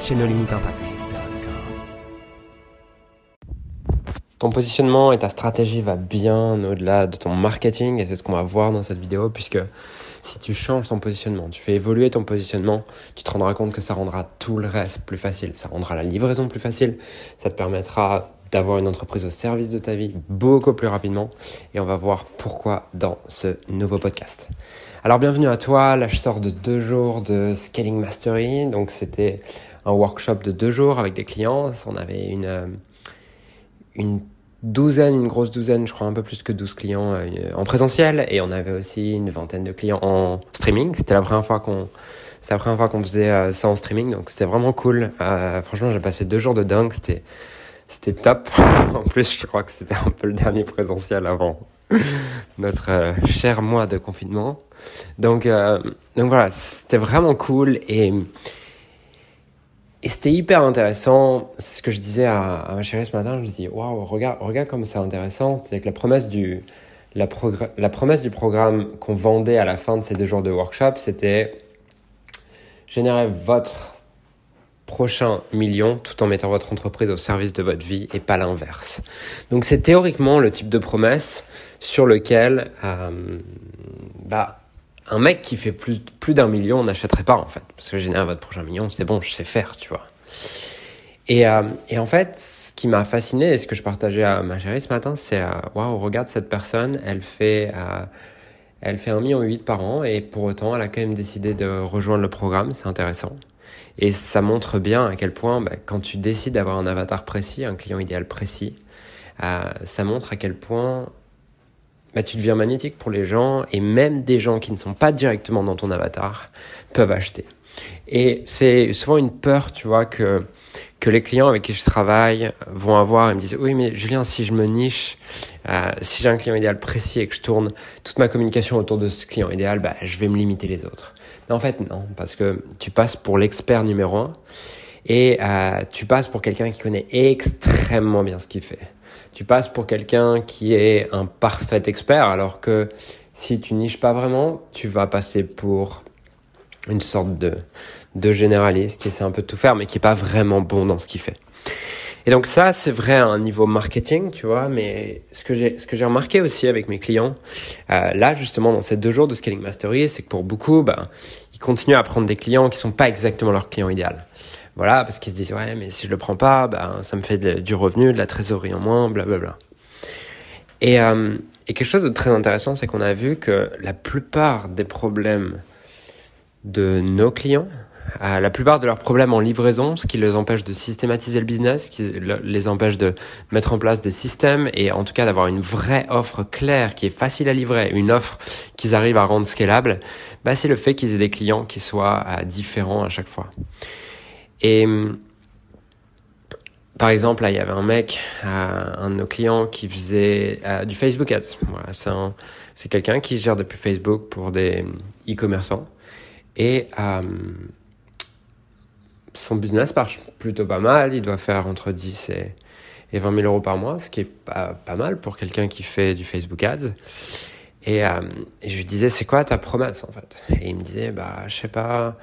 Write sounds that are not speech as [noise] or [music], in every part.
chez No Limit Impact. Ton positionnement et ta stratégie va bien au-delà de ton marketing et c'est ce qu'on va voir dans cette vidéo puisque si tu changes ton positionnement, tu fais évoluer ton positionnement, tu te rendras compte que ça rendra tout le reste plus facile. Ça rendra la livraison plus facile, ça te permettra d'avoir une entreprise au service de ta vie beaucoup plus rapidement et on va voir pourquoi dans ce nouveau podcast. Alors bienvenue à toi, là je sors de deux jours de Scaling Mastery, donc c'était un workshop de deux jours avec des clients, on avait une, euh, une douzaine, une grosse douzaine, je crois un peu plus que 12 clients euh, en présentiel et on avait aussi une vingtaine de clients en streaming. C'était la première fois qu'on c'est la première fois qu'on faisait euh, ça en streaming, donc c'était vraiment cool. Euh, franchement, j'ai passé deux jours de dingue, c'était c'était top. [laughs] en plus, je crois que c'était un peu le dernier présentiel avant [laughs] notre cher mois de confinement. Donc donc voilà, c'était vraiment cool et et c'était hyper intéressant. C'est ce que je disais à, ma chérie ce matin. Je dis, waouh, regarde, regarde comme c'est intéressant. C'est que la promesse du, la, la promesse du programme qu'on vendait à la fin de ces deux jours de workshop, c'était générer votre prochain million tout en mettant votre entreprise au service de votre vie et pas l'inverse. Donc c'est théoriquement le type de promesse sur lequel euh, bah, un mec qui fait plus, plus d'un million n'achèterait pas en fait. Parce que générer votre prochain million, c'est bon, je sais faire, tu vois. Et, euh, et en fait, ce qui m'a fasciné et ce que je partageais à ma chérie ce matin, c'est euh, waouh, regarde cette personne, elle fait, euh, elle fait un million huit par an et pour autant, elle a quand même décidé de rejoindre le programme. C'est intéressant. Et ça montre bien à quel point, bah, quand tu décides d'avoir un avatar précis, un client idéal précis, euh, ça montre à quel point bah, tu deviens magnétique pour les gens et même des gens qui ne sont pas directement dans ton avatar peuvent acheter. Et c'est souvent une peur, tu vois, que, que les clients avec qui je travaille vont avoir. Et me disent oui mais Julien si je me niche euh, si j'ai un client idéal précis et que je tourne toute ma communication autour de ce client idéal bah je vais me limiter les autres. Mais en fait non parce que tu passes pour l'expert numéro un et euh, tu passes pour quelqu'un qui connaît extrêmement bien ce qu'il fait tu passes pour quelqu'un qui est un parfait expert, alors que si tu niches pas vraiment, tu vas passer pour une sorte de, de généraliste qui essaie un peu de tout faire, mais qui est pas vraiment bon dans ce qu'il fait. Et donc ça, c'est vrai à un niveau marketing, tu vois, mais ce que j'ai, ce que j'ai remarqué aussi avec mes clients, euh, là justement dans ces deux jours de Scaling Mastery, c'est que pour beaucoup, ben, ils continuent à prendre des clients qui sont pas exactement leur client idéal. Voilà, parce qu'ils se disent, ouais, mais si je le prends pas, ben, ça me fait du revenu, de la trésorerie en moins, blablabla. Et, euh, et quelque chose de très intéressant, c'est qu'on a vu que la plupart des problèmes de nos clients, euh, la plupart de leurs problèmes en livraison, ce qui les empêche de systématiser le business, ce qui les empêche de mettre en place des systèmes et en tout cas d'avoir une vraie offre claire qui est facile à livrer, une offre qu'ils arrivent à rendre scalable, bah, c'est le fait qu'ils aient des clients qui soient euh, différents à chaque fois. Et par exemple, là, il y avait un mec, euh, un de nos clients, qui faisait euh, du Facebook Ads. Voilà, c'est, quelqu'un qui gère depuis Facebook pour des e-commerçants. Et euh, son business marche plutôt pas mal. Il doit faire entre 10 et, et 20 000 euros par mois, ce qui est pas, mal pour quelqu'un qui fait du Facebook Ads. Et, et je lui disais, c'est quoi ta promesse en fait? Et il me disait, bah, je sais pas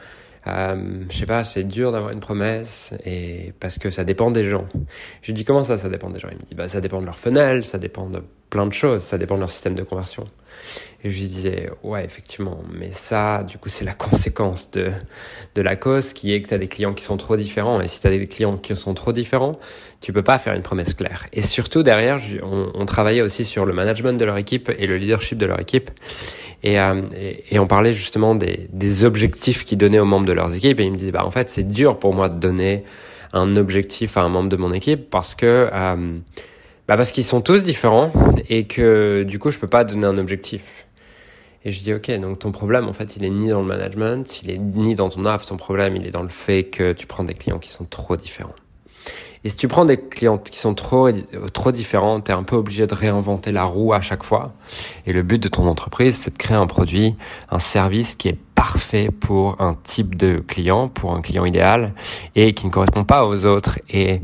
euh, je sais pas, c'est dur d'avoir une promesse et parce que ça dépend des gens. Je lui dis comment ça, ça dépend des gens? Il me dit bah ça dépend de leur fenêtre, ça dépend de plein de choses, ça dépend de leur système de conversion. Et je lui disais ouais effectivement, mais ça du coup c'est la conséquence de de la cause qui est que tu as des clients qui sont trop différents et si tu as des clients qui sont trop différents, tu peux pas faire une promesse claire. Et surtout derrière, on, travaillait aussi sur le management de leur équipe et le leadership de leur équipe. Euh, et, et, on parlait justement des, des objectifs qu'ils donnaient aux membres de leurs équipes. Et ils me disaient, bah, en fait, c'est dur pour moi de donner un objectif à un membre de mon équipe parce que, euh, bah, parce qu'ils sont tous différents et que du coup, je peux pas donner un objectif. Et je dis, ok, donc ton problème, en fait, il est ni dans le management, il est ni dans ton offre, ton problème, il est dans le fait que tu prends des clients qui sont trop différents. Et si tu prends des clients qui sont trop, trop différents, tu es un peu obligé de réinventer la roue à chaque fois. Et le but de ton entreprise, c'est de créer un produit, un service qui est parfait pour un type de client, pour un client idéal, et qui ne correspond pas aux autres. Et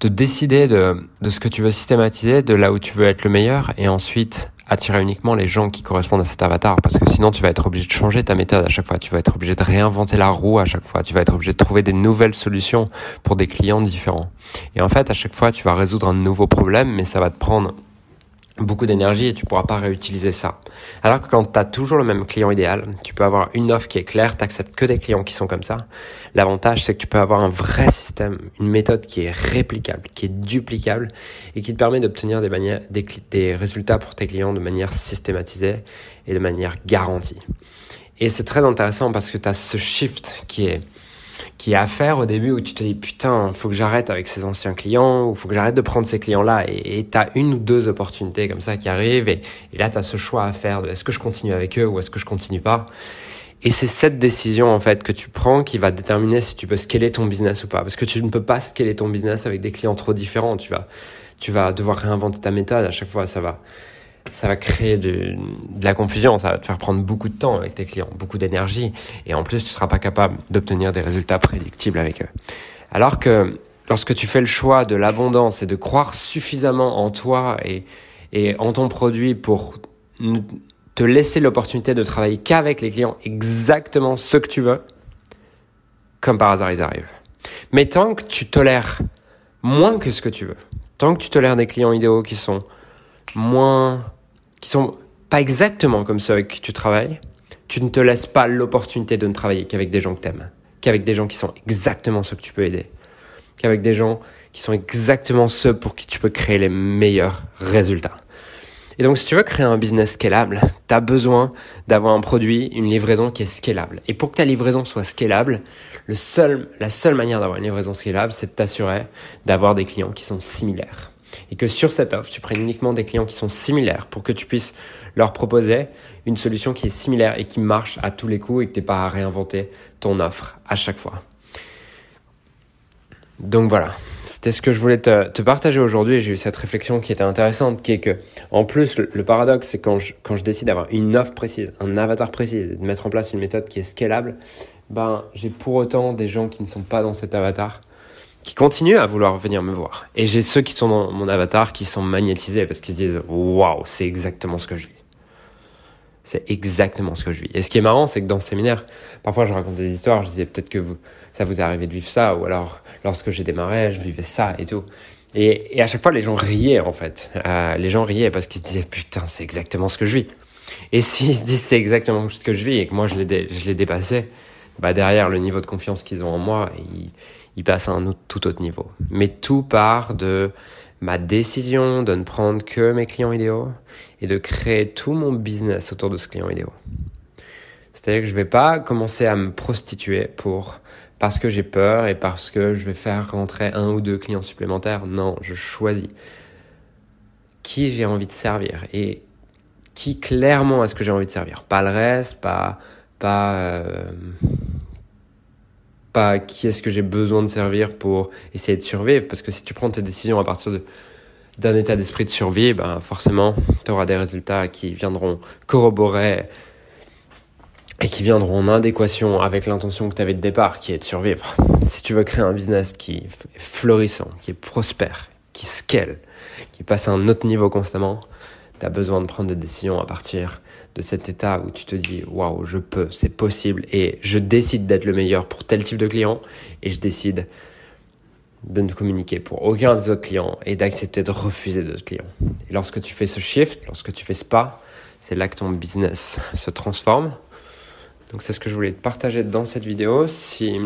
de décider de, de ce que tu veux systématiser, de là où tu veux être le meilleur, et ensuite attirer uniquement les gens qui correspondent à cet avatar parce que sinon tu vas être obligé de changer ta méthode à chaque fois, tu vas être obligé de réinventer la roue à chaque fois, tu vas être obligé de trouver des nouvelles solutions pour des clients différents. Et en fait, à chaque fois, tu vas résoudre un nouveau problème, mais ça va te prendre beaucoup d'énergie et tu pourras pas réutiliser ça. Alors que quand tu as toujours le même client idéal, tu peux avoir une offre qui est claire, tu acceptes que des clients qui sont comme ça. L'avantage, c'est que tu peux avoir un vrai système, une méthode qui est réplicable, qui est duplicable et qui te permet d'obtenir des, des, des résultats pour tes clients de manière systématisée et de manière garantie. Et c'est très intéressant parce que tu as ce shift qui est qui est à faire au début où tu te dis putain, faut que j'arrête avec ces anciens clients ou faut que j'arrête de prendre ces clients-là. Et tu as une ou deux opportunités comme ça qui arrivent et, là tu as ce choix à faire de est-ce que je continue avec eux ou est-ce que je continue pas? Et c'est cette décision en fait que tu prends qui va déterminer si tu peux scaler ton business ou pas. Parce que tu ne peux pas scaler ton business avec des clients trop différents, tu vas tu vas devoir réinventer ta méthode à chaque fois, ça va ça va créer de, la confusion, ça va te faire prendre beaucoup de temps avec tes clients, beaucoup d'énergie, et en plus tu seras pas capable d'obtenir des résultats prédictibles avec eux. Alors que lorsque tu fais le choix de l'abondance et de croire suffisamment en toi et, et en ton produit pour te laisser l'opportunité de travailler qu'avec les clients exactement ce que tu veux, comme par hasard ils arrivent. Mais tant que tu tolères moins que ce que tu veux, tant que tu tolères des clients idéaux qui sont moins, qui sont pas exactement comme ceux avec qui tu travailles, tu ne te laisses pas l'opportunité de ne travailler qu'avec des gens que t'aimes, qu'avec des gens qui sont exactement ceux que tu peux aider, qu'avec des gens qui sont exactement ceux pour qui tu peux créer les meilleurs résultats. Et donc, si tu veux créer un business scalable, tu as besoin d'avoir un produit, une livraison qui est scalable. Et pour que ta livraison soit scalable, le seul, la seule manière d'avoir une livraison scalable, c'est de t'assurer d'avoir des clients qui sont similaires et que sur cette offre, tu prennes uniquement des clients qui sont similaires pour que tu puisses leur proposer une solution qui est similaire et qui marche à tous les coups et que tu n'aies pas à réinventer ton offre à chaque fois. Donc voilà, c'était ce que je voulais te, partager aujourd'hui. J'ai eu cette réflexion qui était intéressante, qui est que, en plus, le, paradoxe, c'est quand je, décide d'avoir une offre précise, un avatar précis, et de mettre en place une méthode qui est scalable, ben, j'ai pour autant des gens qui ne sont pas dans cet avatar qui continuent à vouloir venir me voir. Et j'ai ceux qui sont dans mon avatar qui sont magnétisés parce qu'ils se disent waouh, c'est exactement ce que je vis. C'est exactement ce que je vis. Et ce qui est marrant, c'est que dans le séminaire, parfois je raconte des histoires, je disais peut-être que vous, ça vous est arrivé de vivre ça, ou alors lorsque j'ai démarré, je vivais ça et tout. Et, et à chaque fois, les gens riaient en fait. Euh, les gens riaient parce qu'ils se disaient putain, c'est exactement ce que je vis. Et s'ils disent c'est exactement ce que je vis et que moi je l'ai, je dépassé, bah derrière le niveau de confiance qu'ils ont en moi, ils, il passe à un tout autre niveau. Mais tout part de ma décision de ne prendre que mes clients idéaux et de créer tout mon business autour de ce client idéal. C'est-à-dire que je ne vais pas commencer à me prostituer pour parce que j'ai peur et parce que je vais faire rentrer un ou deux clients supplémentaires. Non, je choisis qui j'ai envie de servir et qui clairement est-ce que j'ai envie de servir. Pas le reste, pas pas euh, pas qui est-ce que j'ai besoin de servir pour essayer de survivre. Parce que si tu prends tes décisions à partir d'un état d'esprit de survie, ben forcément, tu auras des résultats qui viendront corroborer et qui viendront en adéquation avec l'intention que tu avais de départ, qui est de survivre. Si tu veux créer un business qui est florissant, qui est prospère, qui scale, qui passe à un autre niveau constamment, tu as besoin de prendre des décisions à partir de cet état où tu te dis waouh, je peux, c'est possible et je décide d'être le meilleur pour tel type de client et je décide de ne communiquer pour aucun des autres clients et d'accepter de refuser d'autres clients. Et lorsque tu fais ce shift, lorsque tu fais ce pas, c'est là que ton business se transforme. Donc c'est ce que je voulais te partager dans cette vidéo. Si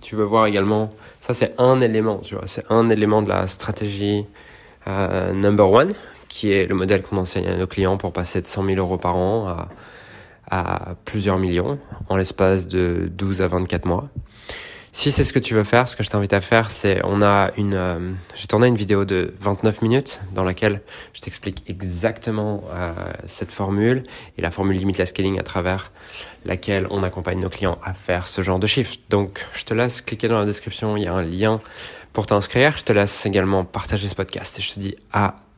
tu veux voir également, ça c'est un élément, tu vois, c'est un élément de la stratégie euh, number one qui est le modèle qu'on enseigne à nos clients pour passer de 100 000 euros par an à, plusieurs millions en l'espace de 12 à 24 mois. Si c'est ce que tu veux faire, ce que je t'invite à faire, c'est on a une, euh, j'ai tourné une vidéo de 29 minutes dans laquelle je t'explique exactement euh, cette formule et la formule Limitless Scaling à travers laquelle on accompagne nos clients à faire ce genre de chiffres. Donc, je te laisse cliquer dans la description, il y a un lien pour t'inscrire. Je te laisse également partager ce podcast et je te dis à